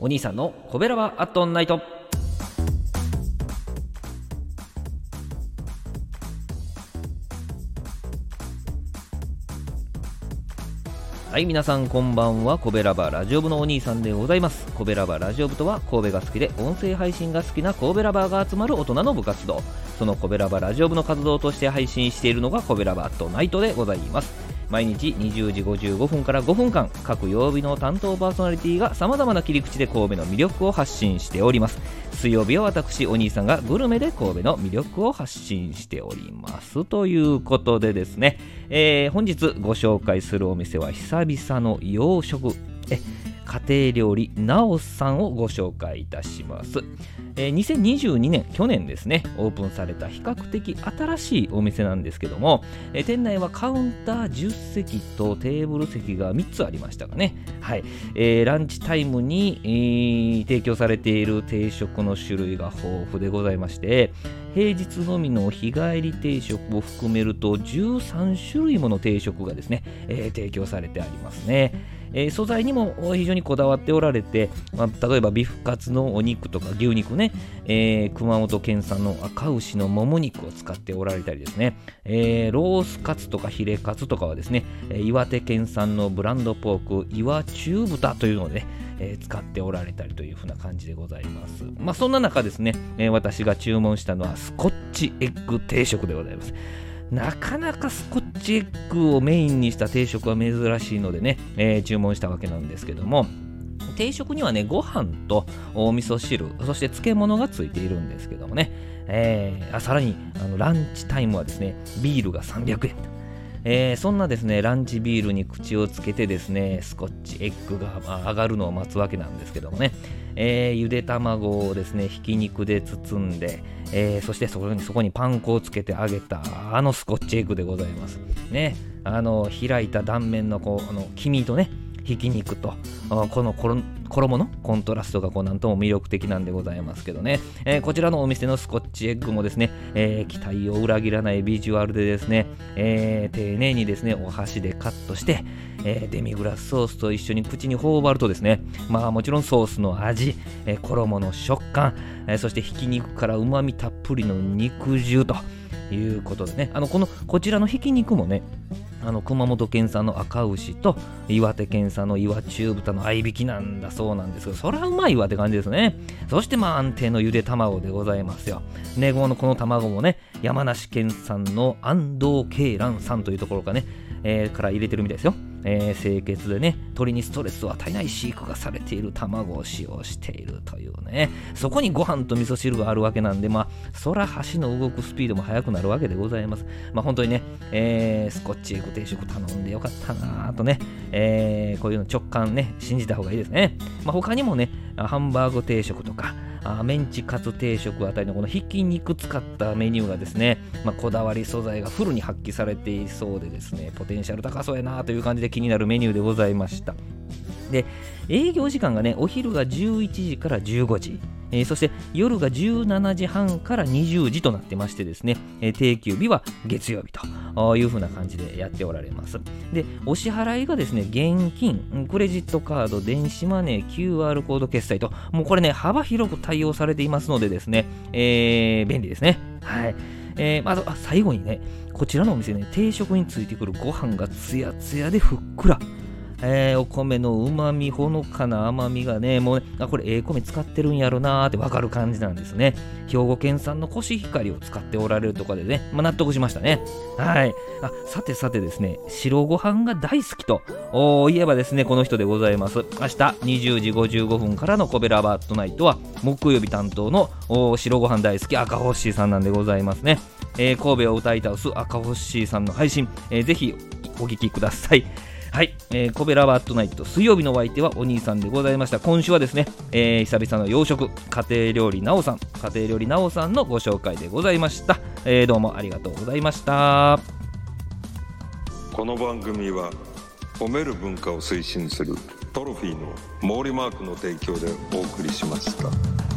お兄さんのコベラバアットナイト。はい皆さんこんばんは。コベラバラジオ部のお兄さんでございます。コベラバラジオ部とは神戸が好きで音声配信が好きな神戸ラバーが集まる大人の部活動。そのコベラバラジオ部の活動として配信しているのがコベラバアットナイトでございます。毎日20時55分から5分間各曜日の担当パーソナリティがさまざまな切り口で神戸の魅力を発信しております。水曜日は私お兄さんがグルメで神戸の魅力を発信しております。ということでですね、えー、本日ご紹介するお店は久々の洋食。え家庭料理なおさんをご紹介いたします、えー、2022年去年ですねオープンされた比較的新しいお店なんですけども、えー、店内はカウンター10席とテーブル席が3つありましたがね。はい、えー、ランチタイムに、えー、提供されている定食の種類が豊富でございまして平日のみの日帰り定食を含めると13種類もの定食がですね、えー、提供されてありますね。えー、素材にも非常にこだわっておられて、まあ、例えばビフカツのお肉とか牛肉ね、えー、熊本県産の赤牛のもも肉を使っておられたりですね、えー、ロースカツとかヒレカツとかはですね、岩手県産のブランドポーク岩中豚というのをね、使っておられたりというふうな感じでございます。まあそんな中ですね、私が注文したのはスコッチエッグ定食でございます。なかなかスコッチエッグをメインにした定食は珍しいのでね、えー、注文したわけなんですけども、定食にはね、ご飯とお味噌汁、そして漬物がついているんですけどもね、えー、あさらにあのランチタイムはですね、ビールが300円。えー、そんなですね、ランチビールに口をつけてですね、スコッチエッグが上がるのを待つわけなんですけどもね、えー、ゆで卵をですね、ひき肉で包んで、えー、そしてそこにそこにパン粉をつけて揚げたあのスコッチエッグでございます。ね、あの開いた断面のこうあの黄身とね、ひき肉と。この衣のコントラストがこうなんとも魅力的なんでございますけどね、えー、こちらのお店のスコッチエッグもですね、えー、期待を裏切らないビジュアルでですね、えー、丁寧にですねお箸でカットして、え、デミグラスソースと一緒に口に頬張るとですね、まあもちろんソースの味、え、衣の食感、え、そしてひき肉からうまみたっぷりの肉汁ということですね、あのこのこちらのひき肉もね、あの熊本県産の赤牛と岩手県産の岩中豚の合いびきなんだそうなんですけど、そりゃうまいわって感じですね。そしてまあ安定のゆで卵でございますよ。ね、このこの卵もね、山梨県産の安藤鶏卵さんというところかね、えー、から入れてるみたいですよ。えー、清潔でね、鳥にストレスを与えない飼育がされている卵を使用しているというね、そこにご飯と味噌汁があるわけなんで、まあ、そら箸の動くスピードも速くなるわけでございます。まあ、本当にね、えー、スコッチエッグ定食頼んでよかったなぁとね、えー、こういうの直感ね、信じた方がいいですね。まあ、他にもね、ハンバーグ定食とか、あメンチカツ定食あたりのこのひき肉使ったメニューがですね、まあ、こだわり素材がフルに発揮されていそうでですねポテンシャル高そうやなという感じで気になるメニューでございました。で営業時間がねお昼が11時から15時えー、そして夜が17時半から20時となってましてですね、えー、定休日は月曜日という風な感じでやっておられます。で、お支払いがですね、現金、クレジットカード、電子マネー、QR コード決済と、もうこれね、幅広く対応されていますのでですね、えー、便利ですね。はい。えー、まず、あ最後にね、こちらのお店ね、定食についてくるご飯がツヤツヤでふっくら。えー、お米のうまみ、ほのかな甘みがね、もうね、あ、これええ米使ってるんやろなーってわかる感じなんですね。兵庫県産のコシヒカリを使っておられるとかでね、まあ、納得しましたね。はい。あ、さてさてですね、白ご飯が大好きと言えばですね、この人でございます。明日20時55分からのコベラバットナイトは、木曜日担当の白ご飯大好き赤星さんなんでございますね。えー、神戸を歌い倒す赤星さんの配信、えー、ぜひお聞きください。はい、えー、コベラバットナイト水曜日のお相手はお兄さんでございました。今週はですね、えー、久々の洋食家庭料理なおさん家庭料理なおさんのご紹介でございました、えー、どうもありがとうございました。この番組は褒める文化を推進するトロフィーの毛利マークの提供でお送りしました。